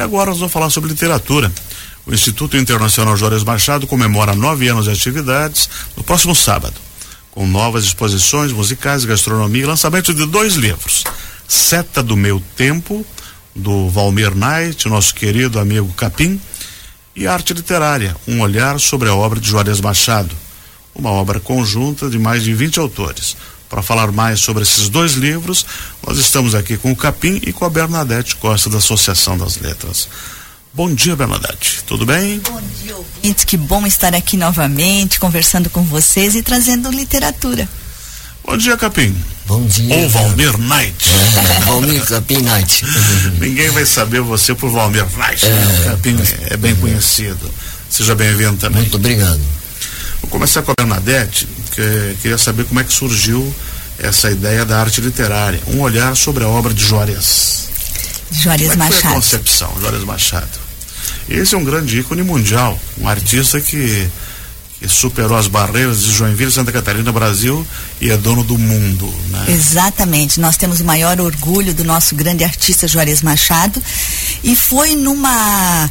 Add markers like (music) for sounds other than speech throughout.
E agora nós vamos falar sobre literatura. O Instituto Internacional Juarez Machado comemora nove anos de atividades no próximo sábado, com novas exposições musicais, gastronomia e lançamento de dois livros. Seta do Meu Tempo, do Valmir Knight, nosso querido amigo Capim, e Arte Literária, um olhar sobre a obra de Juarez Machado, uma obra conjunta de mais de 20 autores. Para falar mais sobre esses dois livros, nós estamos aqui com o Capim e com a Bernadette Costa, da Associação das Letras. Bom dia, Bernadette. Tudo bem? Bom dia, ouvintes. Que bom estar aqui novamente, conversando com vocês e trazendo literatura. Bom dia, Capim. Bom dia. Ou Valmir Knight. É, Valmir Capim Knight. (laughs) Ninguém vai saber você por Valmir Knight. Né? É, né? Capim é, é bem conhecido. Seja bem-vindo também. Muito obrigado. Vou começar com a Bernadette, que queria saber como é que surgiu essa ideia da arte literária, um olhar sobre a obra de Juarez. Juarez como é Machado. Foi a concepção, Juarez Machado. Esse é um grande ícone mundial, um artista que, que superou as barreiras de Joinville, Santa Catarina, Brasil e é dono do mundo. Né? Exatamente. Nós temos o maior orgulho do nosso grande artista Juarez Machado e foi numa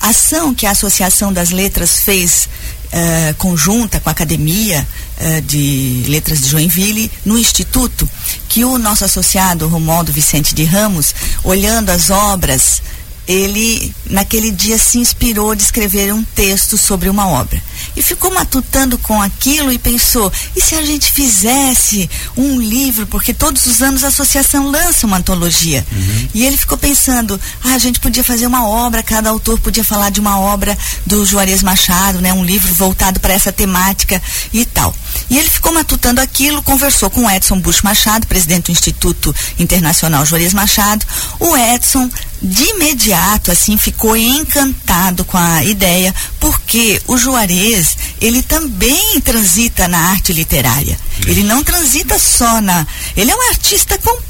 ação que a Associação das Letras fez uh, conjunta com a Academia uh, de Letras de Joinville, no Instituto, que o nosso associado Romualdo Vicente de Ramos, olhando as obras ele naquele dia se inspirou de escrever um texto sobre uma obra e ficou matutando com aquilo e pensou e se a gente fizesse um livro? Porque todos os anos a associação lança uma antologia. Uhum. e ele ficou pensando ah, a gente podia fazer uma obra cada autor podia falar de uma obra do Juarez Machado né um livro voltado para essa temática e tal. E ele ficou matutando aquilo conversou com Edson Bush Machado presidente do Instituto Internacional Juarez Machado. O Edson de imediato assim ficou encantado com a ideia porque o Juarez ele também transita na arte literária. Ele não transita só na ele é um artista completo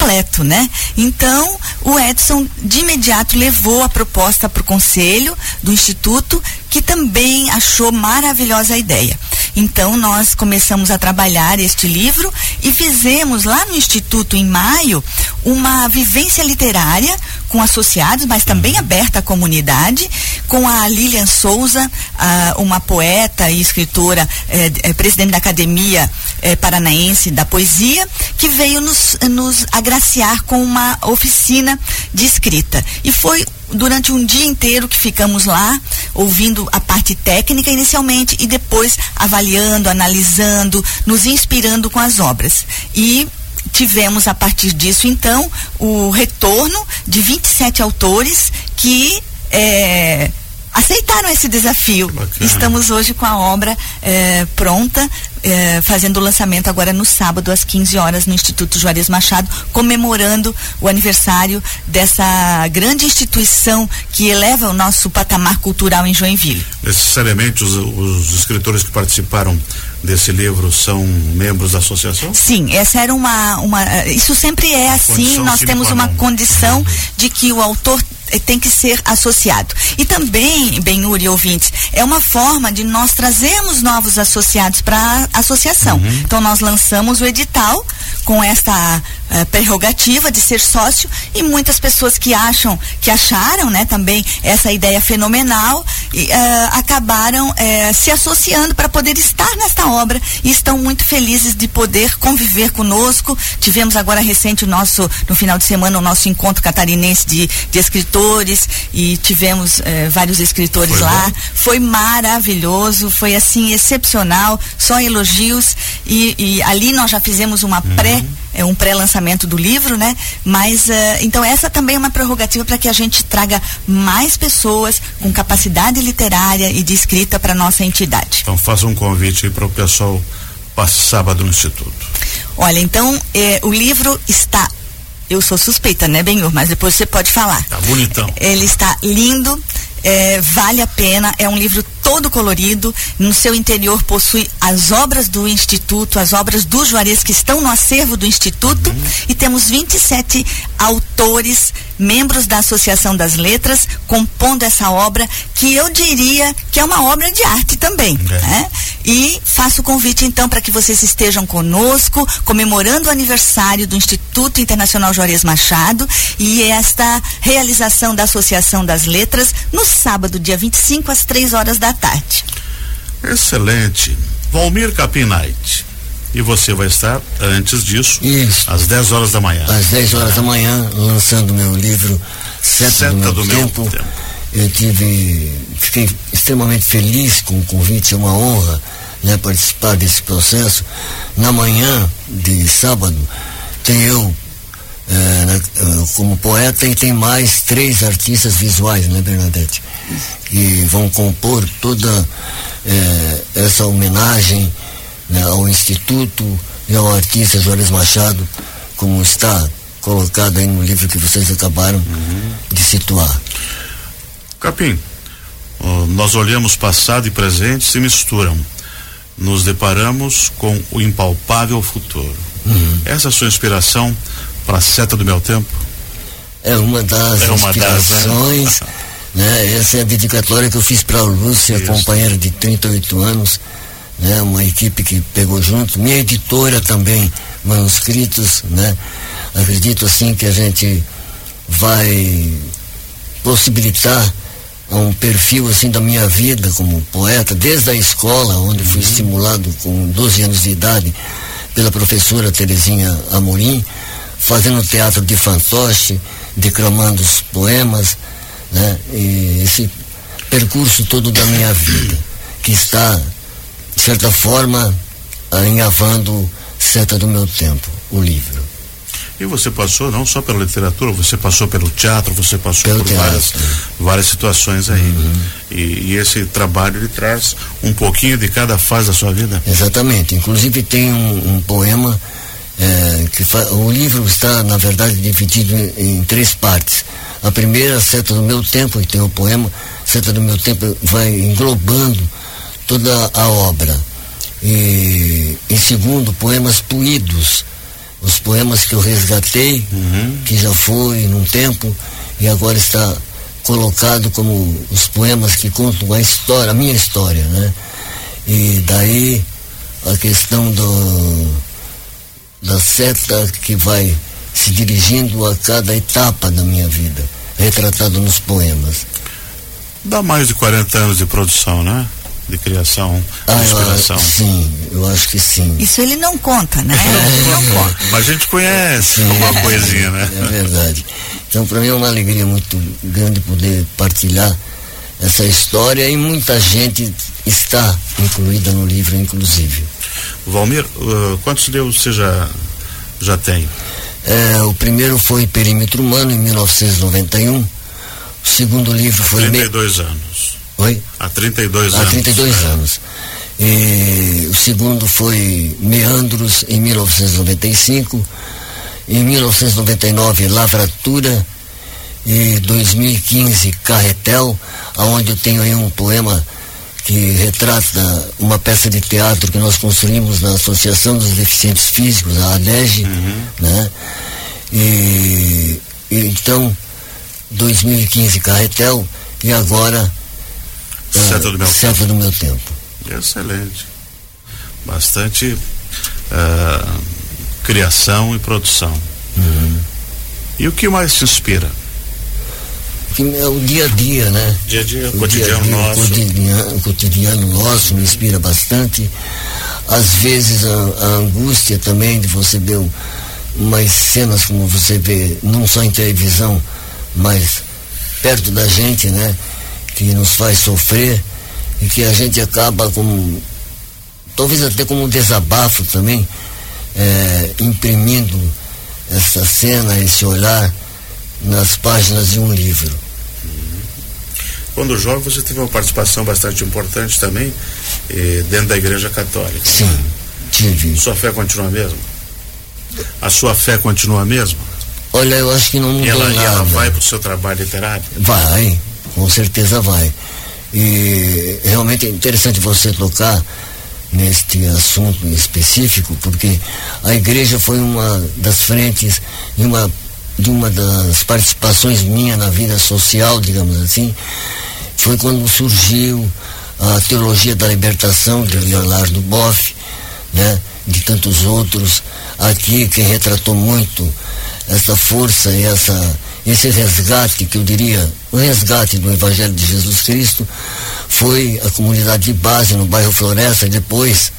né? Então o Edson de imediato levou a proposta para o conselho do instituto que também achou maravilhosa a ideia. Então nós começamos a trabalhar este livro e fizemos lá no instituto em maio uma vivência literária com associados, mas também aberta à comunidade, com a Lilian Souza, uma poeta e escritora, eh, eh, presidente da Academia eh, Paranaense da Poesia, que veio nos, nos agraciar com uma oficina de escrita. E foi durante um dia inteiro que ficamos lá, ouvindo a parte técnica inicialmente e depois avaliando, analisando, nos inspirando com as obras. E tivemos a partir disso então o retorno de 27 autores que é, aceitaram esse desafio. Bacana. Estamos hoje com a obra é, pronta, é, fazendo o lançamento agora no sábado às 15 horas no Instituto Juarez Machado, comemorando o aniversário dessa grande instituição que eleva o nosso patamar cultural em Joinville. Necessariamente os, os escritores que participaram desse livro são membros da associação? Sim, essa era uma, uma isso sempre é assim, nós temos uma condição de que o autor eh, tem que ser associado. E também, Benhur e ouvintes, é uma forma de nós trazermos novos associados para a associação. Uhum. Então nós lançamos o edital com esta uh, prerrogativa de ser sócio e muitas pessoas que acham, que acharam, né, também essa ideia fenomenal e, uh, acabaram uh, se associando para poder estar nesta obra e estão muito felizes de poder conviver conosco. Tivemos agora recente o nosso, no final de semana, o nosso encontro catarinense de, de escritores e tivemos vários escritores foi lá. Bom. Foi maravilhoso, foi assim excepcional, só elogios e, e ali nós já fizemos uma uhum. pré é um pré-lançamento do livro, né? Mas uh, então essa também é uma prerrogativa para que a gente traga mais pessoas com capacidade literária e de escrita para nossa entidade. Então faça um convite para o pessoal passe sábado no instituto. Olha, então eh, o livro está eu sou suspeita, né, Benhur? Mas depois você pode falar. Tá bonitão. Ele está lindo, é, vale a pena, é um livro todo colorido. No seu interior possui as obras do Instituto, as obras do Juarez que estão no acervo do Instituto. Uhum. E temos 27 autores, membros da Associação das Letras, compondo essa obra, que eu diria que é uma obra de arte também. É. Né? E faço o convite então para que vocês estejam conosco, comemorando o aniversário do Instituto Internacional Juarez Machado e esta realização da Associação das Letras no sábado, dia 25, às três horas da tarde. Excelente. Valmir Capinite. E você vai estar antes disso, Isso. às 10 horas da manhã. Às 10 horas da manhã, lançando meu livro Seta, Seta do, meu, do tempo. meu tempo. Eu tive, fiquei extremamente feliz com o convite, é uma honra né, participar desse processo. Na manhã de sábado, tem eu como poeta e tem mais três artistas visuais, né, Bernadette? Que vão compor toda é, essa homenagem né, ao Instituto e ao artista Juarez Machado, como está colocado aí no livro que vocês acabaram uhum. de situar. Capim, nós olhamos passado e presente se misturam. Nos deparamos com o impalpável futuro. Uhum. Essa é a sua inspiração para a seta do meu tempo? É uma das é uma inspirações. Das, né? né? Essa é a dedicatória que eu fiz para a Lúcia, Isso. companheira de 38 anos né? Uma equipe que pegou junto, minha editora também, manuscritos, né? Acredito assim que a gente vai possibilitar um perfil assim da minha vida como poeta, desde a escola, onde fui uhum. estimulado com 12 anos de idade pela professora Terezinha Amorim, fazendo teatro de fantoche, declamando os poemas, né? E esse percurso todo da minha vida, que está de certa forma, alinhavando Seta do Meu Tempo, o livro. E você passou não só pela literatura, você passou pelo teatro, você passou pelo por várias, várias situações aí. Uhum. E, e, esse trabalho ele traz um pouquinho de cada fase da sua vida. Exatamente. Inclusive tem um, um poema é, que o livro está na verdade dividido em, em, três partes. A primeira, Seta do Meu Tempo, que tem o poema, Seta do Meu Tempo vai englobando toda a obra. E, em segundo, poemas puídos, os poemas que eu resgatei, uhum. que já foi num tempo e agora está colocado como os poemas que contam a história, a minha história, né? E daí a questão do, da seta que vai se dirigindo a cada etapa da minha vida, retratado nos poemas. Dá mais de 40 anos de produção, né? de criação, ah, de inspiração. Eu, sim, eu acho que sim. Isso ele não conta, né? (laughs) ele não conta. Mas a gente conhece sim, uma é, coisinha, né? É verdade. Então, para mim é uma alegria muito grande poder partilhar essa história e muita gente está incluída no livro, inclusive. Valmir, uh, quantos livros você já, já tem? É, o primeiro foi Perímetro Humano, em 1991. O segundo livro foi. 32 me... anos. Oi? Há 32 anos. Há 32 anos. E, o segundo foi Meandros, em 1995. Em 1999, Lavratura. E 2015, Carretel, aonde eu tenho aí um poema que retrata uma peça de teatro que nós construímos na Associação dos Deficientes Físicos, a ADEG, uhum. né? E, e, então, 2015 Carretel e agora Seta do meu Seta tempo. do meu tempo. Excelente. Bastante uh, criação e produção. Uhum. E o que mais te inspira? É o dia a dia, né? Dia a dia, o cotidiano dia -dia, nosso. Cotidiano, o cotidiano nosso me inspira bastante. Às vezes a, a angústia também de você ver umas cenas como você vê, não só em televisão, mas perto da gente, né? que nos faz sofrer e que a gente acaba como, talvez até como um desabafo também, é, imprimindo essa cena, esse olhar nas páginas de um livro. Quando jovem você teve uma participação bastante importante também eh, dentro da Igreja Católica. Sim, tive. Sua fé continua a mesma? A sua fé continua a mesma? Olha, eu acho que não mudou ela, nada. ela vai para o seu trabalho literário? Vai, com certeza vai. E realmente é interessante você tocar neste assunto específico, porque a igreja foi uma das frentes de uma, de uma das participações minha na vida social, digamos assim, foi quando surgiu a teologia da libertação de Leonardo Boff, né, de tantos outros. Aqui quem retratou muito essa força e essa, esse resgate, que eu diria, o resgate do Evangelho de Jesus Cristo, foi a comunidade de base no bairro Floresta, depois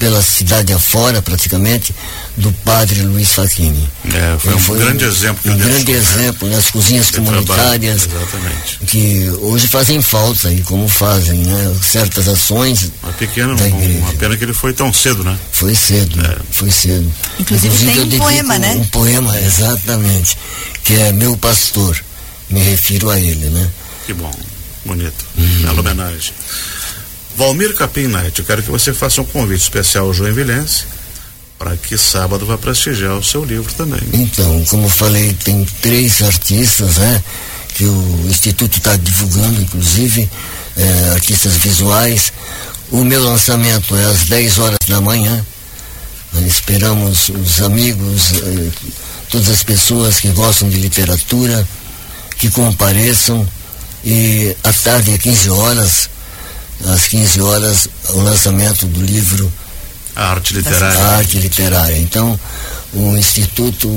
pela cidade afora, praticamente, do padre Luiz Facchini. É, foi, um foi grande exemplo. Um grande deixou, né? exemplo nas cozinhas comunitárias, que hoje fazem falta, e como fazem, né? Certas ações. Uma pequena, uma pena que ele foi tão cedo, né? Foi cedo, é. foi cedo. Inclusive, Inclusive tem um poema, né? Um poema, exatamente, que é Meu Pastor, me refiro a ele, né? Que bom, bonito, hum. bela homenagem. Valmir Capim eu quero que você faça um convite especial ao Joinvilense para que sábado vá prestigiar o seu livro também. Então, como eu falei, tem três artistas, né? Que o Instituto está divulgando, inclusive, é, artistas visuais. O meu lançamento é às 10 horas da manhã. Esperamos os amigos, eh, todas as pessoas que gostam de literatura, que compareçam. E à tarde, às 15 horas, às 15 horas, o lançamento do livro A Arte Literária. A Arte Literária. Então, o Instituto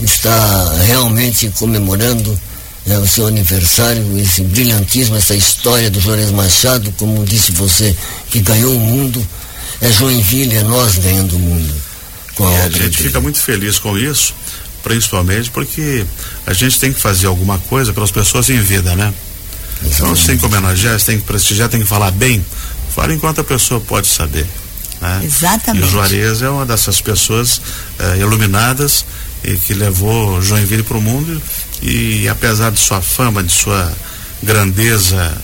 está realmente comemorando né, o seu aniversário, esse brilhantismo, essa história do Juarez Machado, como disse você, que ganhou o mundo. É Joinville, é nós ganhando o mundo. Com a, a gente dele. fica muito feliz com isso, principalmente porque a gente tem que fazer alguma coisa pelas pessoas em vida, né? Então você tem que homenagear, você tem que prestigiar, tem que falar bem. Fala enquanto a pessoa pode saber. Né? Exatamente. E o Juarez é uma dessas pessoas eh, iluminadas e que levou Joinville para o mundo e, apesar de sua fama, de sua grandeza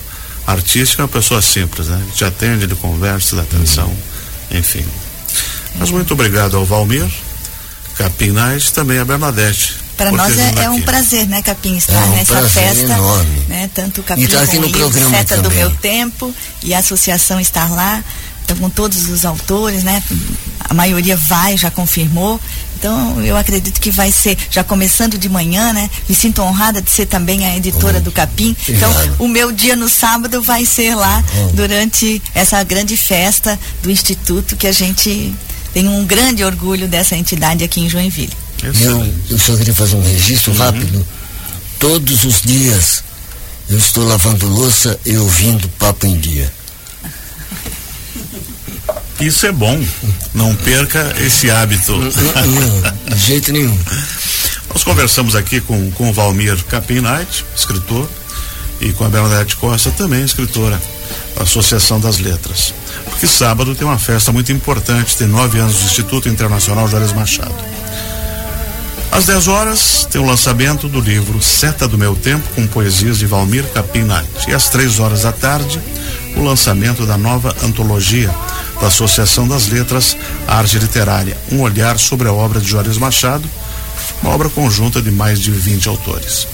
artística, é uma pessoa simples, né? Te atende, ele conversa, dá atenção, uhum. enfim. Mas muito obrigado ao Valmir, Capinais e também a Bernadette para nós é, é, um prazer, né, Capim, estar é um nessa festa. Enorme. Né, tanto o Capim e tá aqui no programa Seta também. do Meu Tempo e a associação estar lá, então, com todos os autores, né? A maioria vai, já confirmou. Então, eu acredito que vai ser, já começando de manhã, né? Me sinto honrada de ser também a editora oh, do Capim. Então, o meu dia no sábado vai ser lá oh. durante essa grande festa do Instituto, que a gente tem um grande orgulho dessa entidade aqui em Joinville. Eu, eu só queria fazer um registro uhum. rápido. Todos os dias eu estou lavando louça e ouvindo papo em dia. Isso é bom. Não perca esse hábito. Não, de jeito nenhum. Nós conversamos aqui com, com o Valmir Capim Knight, escritor, e com a Bernadette Costa, também escritora, da Associação das Letras. Porque sábado tem uma festa muito importante, tem nove anos do Instituto Internacional Juarez Machado. Às 10 horas tem o lançamento do livro Seta do Meu Tempo, com poesias de Valmir Capim E às três horas da tarde, o lançamento da nova antologia da Associação das Letras Arte Literária, um olhar sobre a obra de Juarez Machado, uma obra conjunta de mais de 20 autores.